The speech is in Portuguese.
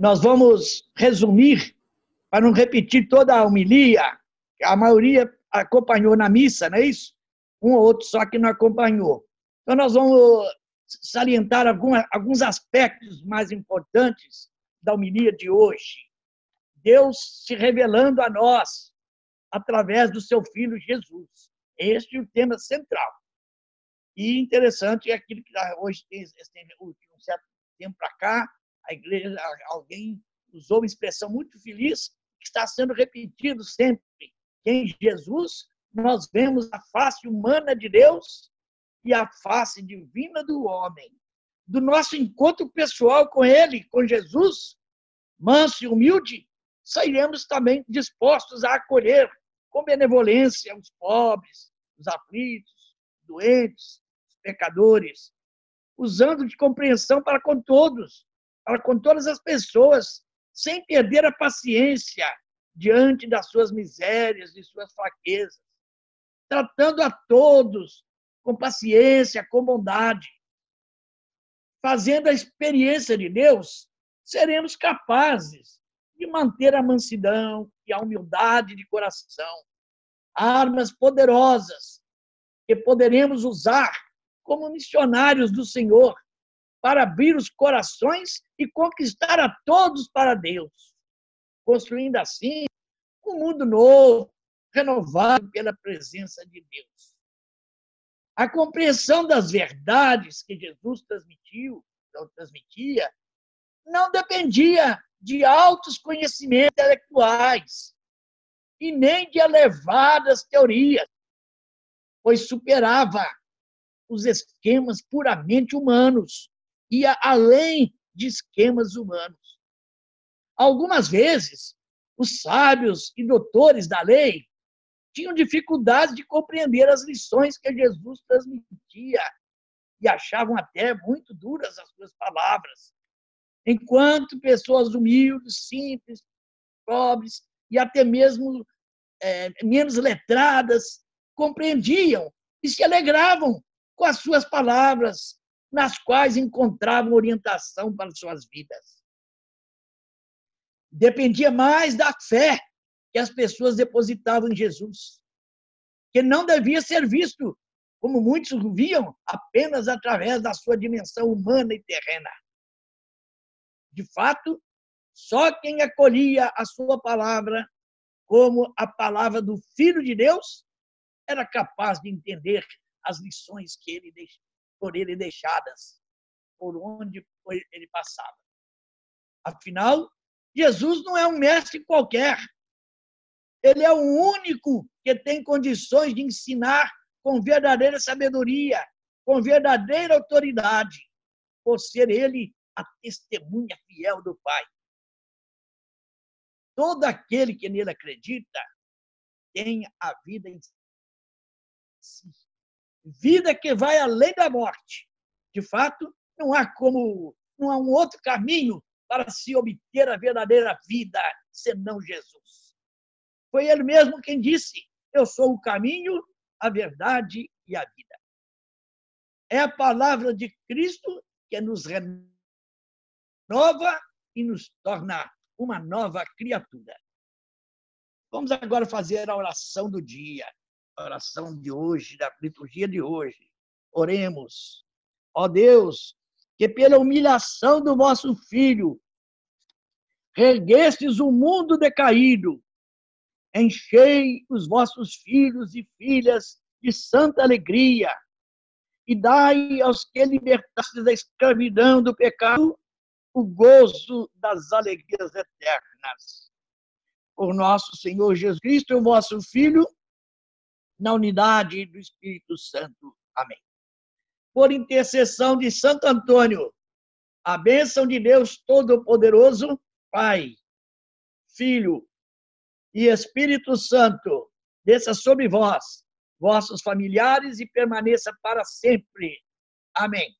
Nós vamos resumir, para não repetir toda a homilia, a maioria acompanhou na missa, não é isso? Um ou outro só que não acompanhou. Então, nós vamos salientar alguns aspectos mais importantes da homilia de hoje. Deus se revelando a nós através do seu Filho Jesus. Este é o tema central. E interessante é aquilo que hoje tem, tem um certo tempo para cá, a igreja, alguém usou uma expressão muito feliz, que está sendo repetido sempre. Em Jesus nós vemos a face humana de Deus e a face divina do homem. Do nosso encontro pessoal com Ele, com Jesus, manso e humilde, sairemos também dispostos a acolher com benevolência os pobres, os aflitos, doentes, os pecadores, usando de compreensão para com todos, para com todas as pessoas, sem perder a paciência diante das suas misérias e suas fraquezas, tratando a todos com paciência, com bondade. Fazendo a experiência de Deus, seremos capazes de manter a mansidão e a humildade de coração, armas poderosas que poderemos usar como missionários do Senhor para abrir os corações e conquistar a todos para Deus, construindo assim um mundo novo, renovado pela presença de Deus. A compreensão das verdades que Jesus transmitiu, transmitia, não dependia de altos conhecimentos intelectuais e nem de elevadas teorias, pois superava os esquemas puramente humanos, ia além de esquemas humanos. Algumas vezes, os sábios e doutores da lei tinham dificuldade de compreender as lições que Jesus transmitia e achavam até muito duras as suas palavras. Enquanto pessoas humildes, simples, pobres e até mesmo é, menos letradas compreendiam e se alegravam com as suas palavras, nas quais encontravam orientação para suas vidas. Dependia mais da fé que as pessoas depositavam em Jesus, que não devia ser visto, como muitos viam, apenas através da sua dimensão humana e terrena. De fato, só quem acolhia a sua palavra como a palavra do Filho de Deus era capaz de entender as lições que ele por ele deixadas por onde ele passava. Afinal, Jesus não é um mestre qualquer, ele é o único que tem condições de ensinar com verdadeira sabedoria, com verdadeira autoridade, por ser ele a testemunha fiel do Pai. Todo aquele que nele acredita tem a vida em si. Vida que vai além da morte. De fato, não há como, não há um outro caminho para se obter a verdadeira vida senão Jesus. Foi ele mesmo quem disse: Eu sou o caminho, a verdade e a vida. É a palavra de Cristo que nos renova e nos torna uma nova criatura. Vamos agora fazer a oração do dia, oração de hoje, da liturgia de hoje. Oremos. Ó Deus, que pela humilhação do vosso Filho, reguestes o mundo decaído enchei os vossos filhos e filhas de santa alegria, e dai aos que libertastes da escravidão do pecado o gozo das alegrias eternas. Por nosso Senhor Jesus Cristo, o vosso Filho, na unidade do Espírito Santo. Amém. Por intercessão de Santo Antônio, a bênção de Deus Todo-Poderoso, Pai, Filho e Espírito Santo, desça sobre vós, vossos familiares e permaneça para sempre. Amém.